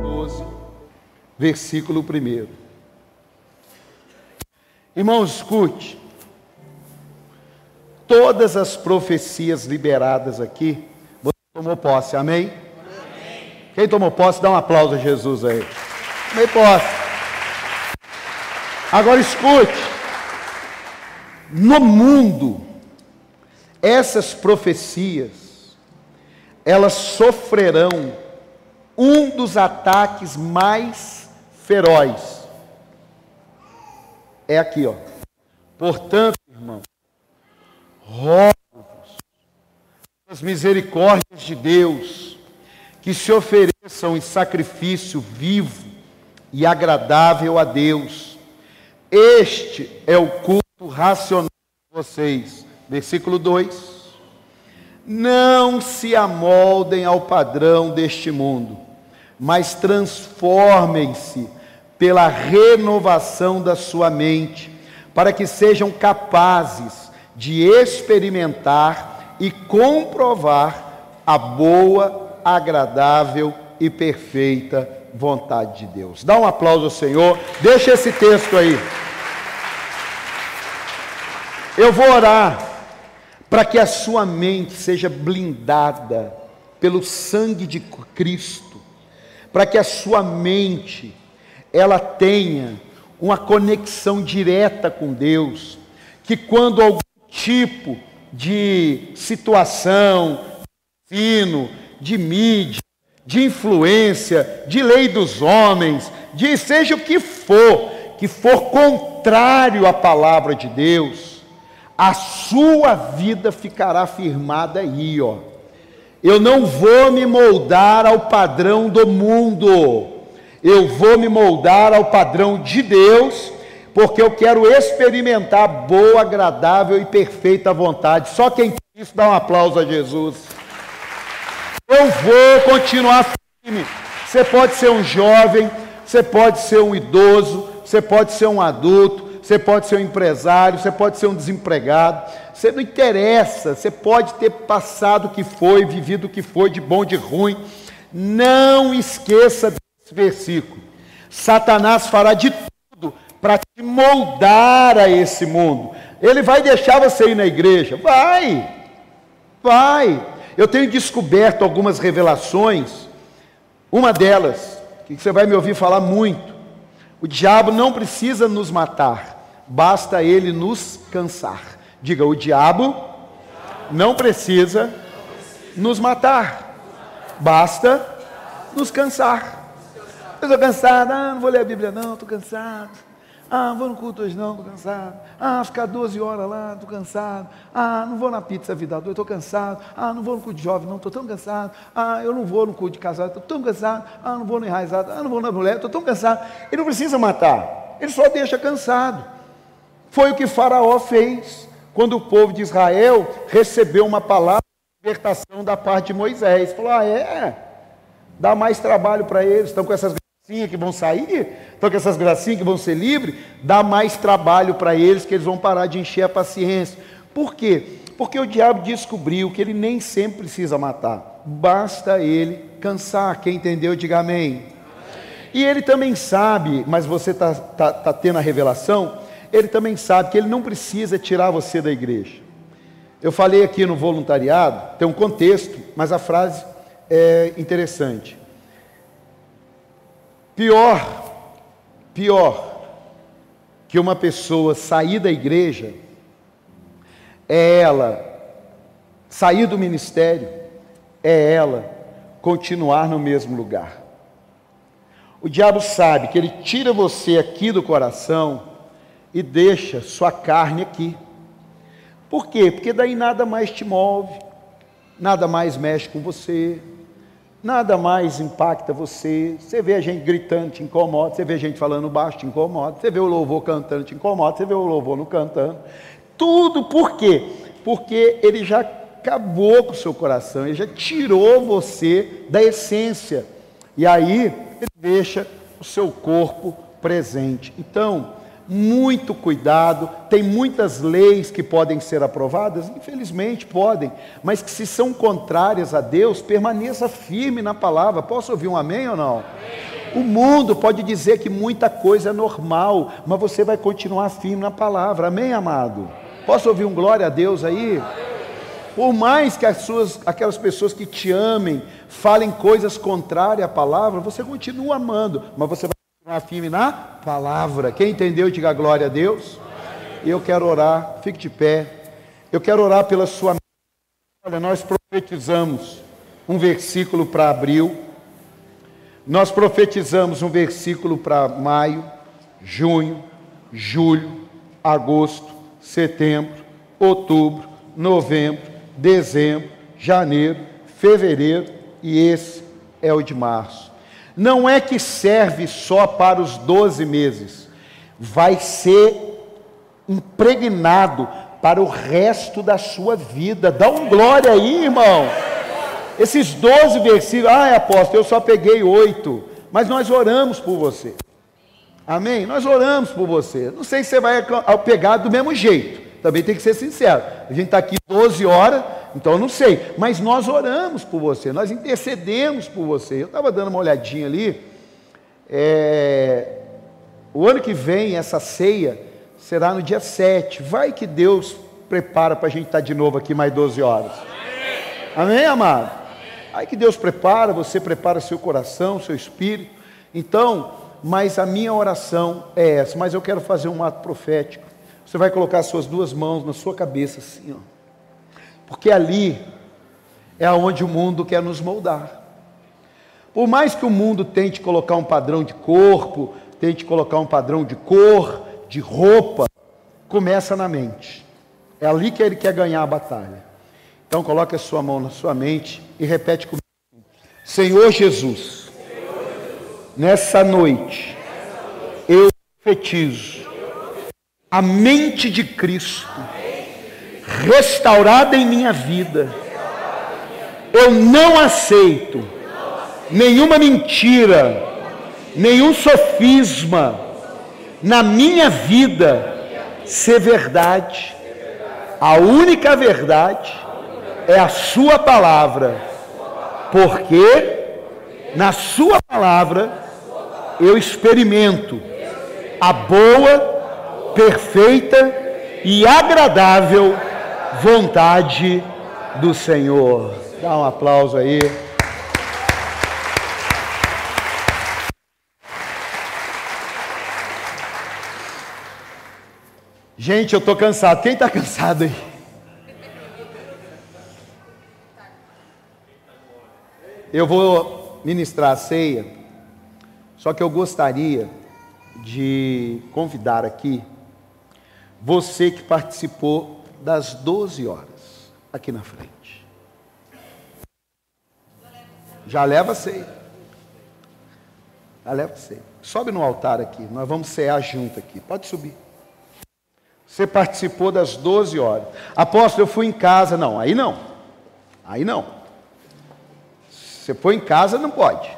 12, versículo 1. Irmãos, escute. Todas as profecias liberadas aqui, você tomou posse, amém? amém? Quem tomou posse, dá um aplauso a Jesus aí. Tomei posse. Agora escute. No mundo, essas profecias, elas sofrerão um dos ataques mais feroz. É aqui, ó. Portanto, irmão, rogo-vos, as misericórdias de Deus, que se ofereçam em sacrifício vivo e agradável a Deus. Este é o culto racional de vocês. Versículo 2. Não se amoldem ao padrão deste mundo, mas transformem-se pela renovação da sua mente, para que sejam capazes de experimentar e comprovar a boa, agradável e perfeita vontade de Deus. Dá um aplauso ao Senhor, deixa esse texto aí. Eu vou orar para que a sua mente seja blindada pelo sangue de Cristo, para que a sua mente ela tenha uma conexão direta com Deus, que quando algum tipo de situação, de de mídia, de influência, de lei dos homens, de seja o que for, que for contrário à palavra de Deus, a sua vida ficará firmada aí, ó. Eu não vou me moldar ao padrão do mundo, eu vou me moldar ao padrão de Deus, porque eu quero experimentar boa, agradável e perfeita vontade. Só quem tem isso dá um aplauso a Jesus. Eu vou continuar firme. Você pode ser um jovem, você pode ser um idoso, você pode ser um adulto, você pode ser um empresário, você pode ser um desempregado, você não interessa, você pode ter passado o que foi, vivido o que foi, de bom, de ruim. Não esqueça desse versículo. Satanás fará de tudo para te moldar a esse mundo. Ele vai deixar você ir na igreja? Vai, vai. Eu tenho descoberto algumas revelações. Uma delas, que você vai me ouvir falar muito. O diabo não precisa nos matar basta ele nos cansar. Diga, o diabo não precisa nos matar, basta nos cansar. Eu estou cansado, ah, não vou ler a Bíblia não, estou cansado. Ah, vou no culto hoje não, estou cansado. Ah, ficar 12 horas lá, estou cansado. Ah, não vou na pizza vida adulta, estou cansado. Ah, não vou no culto de jovem não, estou tão cansado. Ah, eu não vou no culto de casado, estou tão cansado. Ah, não vou no enraizado. Ah, não vou na mulher, estou tão cansado. Ele não precisa matar, ele só deixa cansado. Foi o que Faraó fez quando o povo de Israel recebeu uma palavra de libertação da parte de Moisés. Falou: ah, é? Dá mais trabalho para eles, estão com essas gracinhas que vão sair, estão com essas gracinhas que vão ser livres, dá mais trabalho para eles que eles vão parar de encher a paciência. Por quê? Porque o diabo descobriu que ele nem sempre precisa matar, basta ele cansar. Quem entendeu, diga amém. E ele também sabe, mas você está tá, tá tendo a revelação, ele também sabe que ele não precisa tirar você da igreja. Eu falei aqui no voluntariado, tem um contexto, mas a frase é interessante. Pior, pior que uma pessoa sair da igreja é ela sair do ministério, é ela continuar no mesmo lugar. O diabo sabe que ele tira você aqui do coração e deixa sua carne aqui. Por quê? Porque daí nada mais te move, nada mais mexe com você, nada mais impacta você. Você vê a gente gritando, te incomoda, você vê a gente falando baixo, te incomoda, você vê o louvor cantando, te incomoda, você vê o louvor não cantando. Tudo por quê? Porque ele já acabou com o seu coração, ele já tirou você da essência. E aí ele deixa o seu corpo presente. Então, muito cuidado. Tem muitas leis que podem ser aprovadas, infelizmente podem, mas que se são contrárias a Deus, permaneça firme na palavra. Posso ouvir um amém ou não? O mundo pode dizer que muita coisa é normal, mas você vai continuar firme na palavra. Amém, amado? Posso ouvir um glória a Deus aí? Por mais que as suas, aquelas pessoas que te amem falem coisas contrárias à palavra, você continua amando, mas você vai firme na palavra. Quem entendeu, diga glória a Deus. Eu quero orar, fique de pé. Eu quero orar pela sua. Olha, nós profetizamos um versículo para abril, nós profetizamos um versículo para maio, junho, julho, agosto, setembro, outubro, novembro, dezembro, janeiro, fevereiro e esse é o de março. Não é que serve só para os 12 meses, vai ser impregnado para o resto da sua vida. Dá um glória aí, irmão. Esses 12 versículos, ah, apóstolo, eu só peguei oito, mas nós oramos por você. Amém? Nós oramos por você. Não sei se você vai pegar do mesmo jeito. Também tem que ser sincero. A gente está aqui 12 horas, então eu não sei. Mas nós oramos por você, nós intercedemos por você. Eu estava dando uma olhadinha ali. É, o ano que vem, essa ceia será no dia 7. Vai que Deus prepara para a gente estar tá de novo aqui mais 12 horas. Amém, amado? Aí que Deus prepara, você prepara seu coração, seu espírito. Então, mas a minha oração é essa. Mas eu quero fazer um ato profético. Você vai colocar suas duas mãos na sua cabeça assim, ó. Porque ali é aonde o mundo quer nos moldar. Por mais que o mundo tente colocar um padrão de corpo, tente colocar um padrão de cor, de roupa, começa na mente. É ali que ele quer ganhar a batalha. Então coloque a sua mão na sua mente e repete comigo. Senhor Jesus, nessa noite eu profetizo a mente de Cristo restaurada em minha vida. Eu não aceito nenhuma mentira, nenhum sofisma na minha vida ser verdade. A única verdade é a Sua palavra, porque na Sua palavra eu experimento a boa, perfeita e agradável vontade do Senhor. Dá um aplauso aí. Gente, eu estou cansado. Quem está cansado aí? Eu vou ministrar a ceia, só que eu gostaria de convidar aqui você que participou das 12 horas aqui na frente. Já leva ceia. Já leva ceia. Sobe no altar aqui, nós vamos cear junto aqui. Pode subir. Você participou das 12 horas. Apóstolo, eu fui em casa. Não, aí não. Aí não. Você foi em casa, não pode.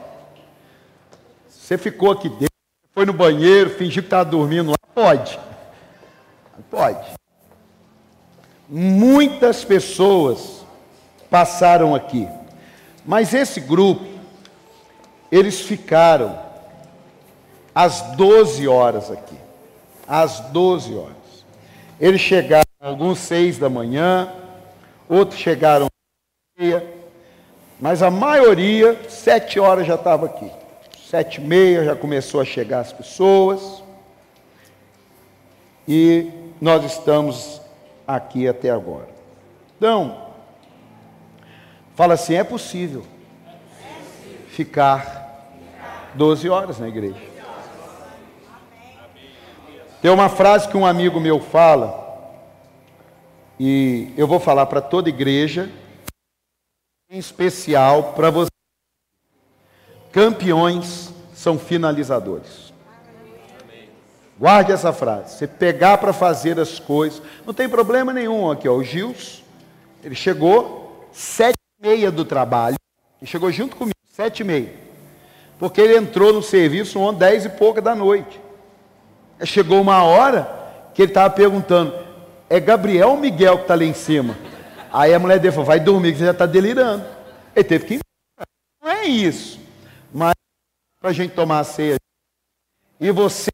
Você ficou aqui dentro, foi no banheiro, fingiu que estava dormindo lá, pode. Pode. Muitas pessoas passaram aqui, mas esse grupo, eles ficaram às 12 horas aqui. Às 12 horas. Eles chegaram alguns seis da manhã, outros chegaram meia, mas a maioria, sete horas já estava aqui. Sete e meia já começou a chegar as pessoas. E nós estamos aqui até agora. Então, fala assim: é possível ficar 12 horas na igreja. Tem uma frase que um amigo meu fala, e eu vou falar para toda igreja, em especial para você. Campeões são finalizadores. Guarde essa frase. Você pegar para fazer as coisas, não tem problema nenhum aqui. Ó, o Gils, ele chegou sete e meia do trabalho, e chegou junto comigo, sete e meia, porque ele entrou no serviço ontem dez e pouca da noite. Chegou uma hora que ele estava perguntando: é Gabriel ou Miguel que está ali em cima? Aí a mulher dele falou: vai dormir, que você já está delirando. Ele teve que ir. Não é isso. Mas para a gente tomar a ceia. E você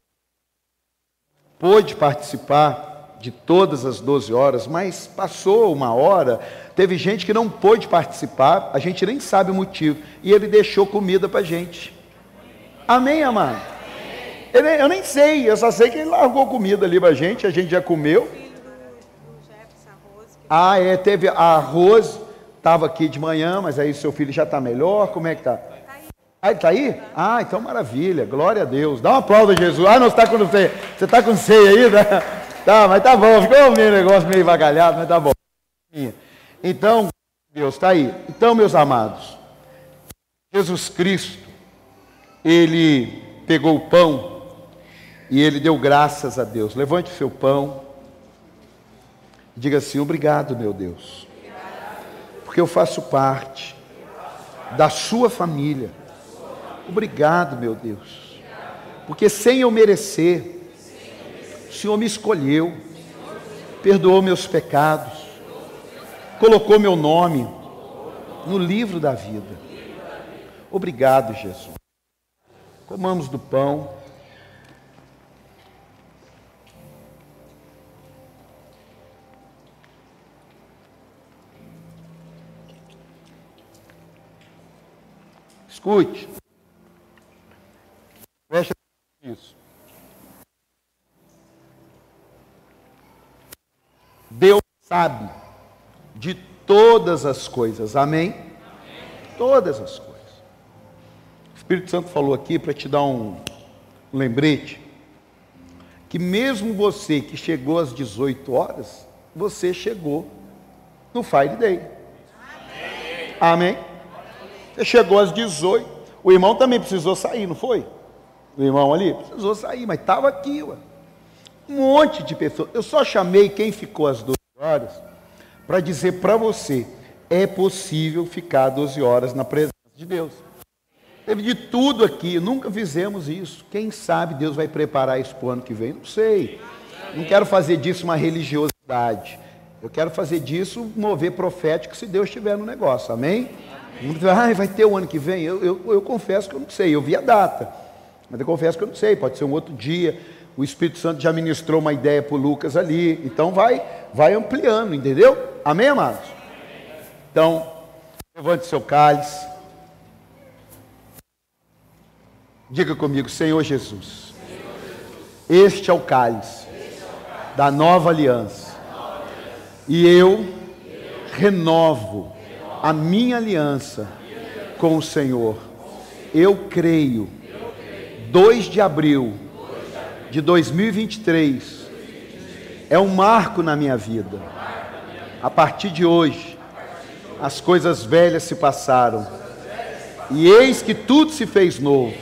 pôde participar de todas as 12 horas, mas passou uma hora, teve gente que não pôde participar, a gente nem sabe o motivo, e ele deixou comida para a gente. Amém, amado? Eu nem sei, eu só sei que ele largou comida ali para a gente, a gente já comeu. Ah, é, teve arroz, estava aqui de manhã, mas aí seu filho já está melhor, como é que está? Ah, está aí? Ah, então maravilha, glória a Deus. Dá uma aplauso a Jesus. Ah, não, está com ceia. Você está com ceia aí? Né? Tá, mas tá bom, ficou meio negócio meio vagalhado, mas tá bom. Então, Deus está aí. Então, meus amados, Jesus Cristo, ele pegou o pão e ele deu graças a Deus. Levante o seu pão. Diga assim: Obrigado, meu Deus, porque eu faço parte da sua família Obrigado, meu Deus, porque sem eu merecer, o Senhor me escolheu, perdoou meus pecados, colocou meu nome no livro da vida. Obrigado, Jesus. Comamos do pão. Escute. Preste isso. Deus sabe de todas as coisas. Amém? Amém? Todas as coisas. O Espírito Santo falou aqui para te dar um, lembrete que mesmo você que chegou às 18 horas, você chegou no Fire Day. Amém? Amém? Você chegou às 18. O irmão também precisou sair, não foi? o irmão ali, precisou sair, mas estava aqui, ué. Um monte de pessoas. Eu só chamei quem ficou às 12 horas para dizer para você: é possível ficar 12 horas na presença de Deus. Teve de tudo aqui, nunca fizemos isso. Quem sabe Deus vai preparar isso para o ano que vem? Não sei. Não quero fazer disso uma religiosidade. Eu quero fazer disso mover profético se Deus estiver no negócio. Amém? Ah, vai ter o ano que vem? Eu, eu, eu confesso que eu não sei, eu vi a data. Mas eu confesso que eu não sei, pode ser um outro dia. O Espírito Santo já ministrou uma ideia para Lucas ali. Então vai, vai ampliando, entendeu? Amém, amados? Então, levante seu cálice. Diga comigo, Senhor Jesus. Este é o cálice da nova aliança. E eu renovo a minha aliança com o Senhor. Eu creio 2 de abril de 2023 é um marco na minha vida. A partir de hoje, as coisas velhas se passaram e eis que tudo se fez novo.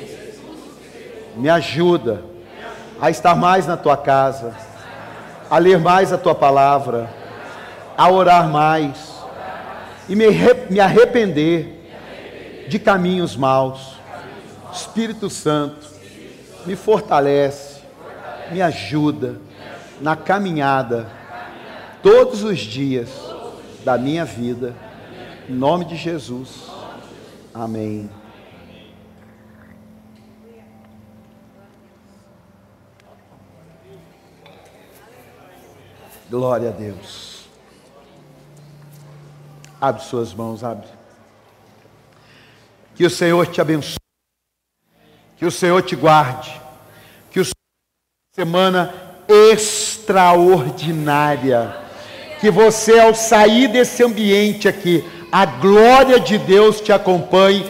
Me ajuda a estar mais na tua casa, a ler mais a tua palavra, a orar mais e me arrepender de caminhos maus. Espírito Santo, me fortalece, me ajuda na caminhada todos os dias da minha vida. Em nome de Jesus. Amém. Glória a Deus. Abre suas mãos, abre. Que o Senhor te abençoe. Que o Senhor te guarde. Semana extraordinária. Que você, ao sair desse ambiente aqui, a glória de Deus te acompanhe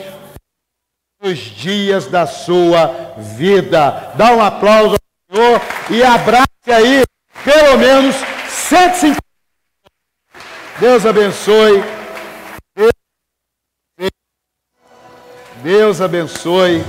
os dias da sua vida. Dá um aplauso ao Senhor e abrace aí pelo menos 150. Deus abençoe. Deus abençoe.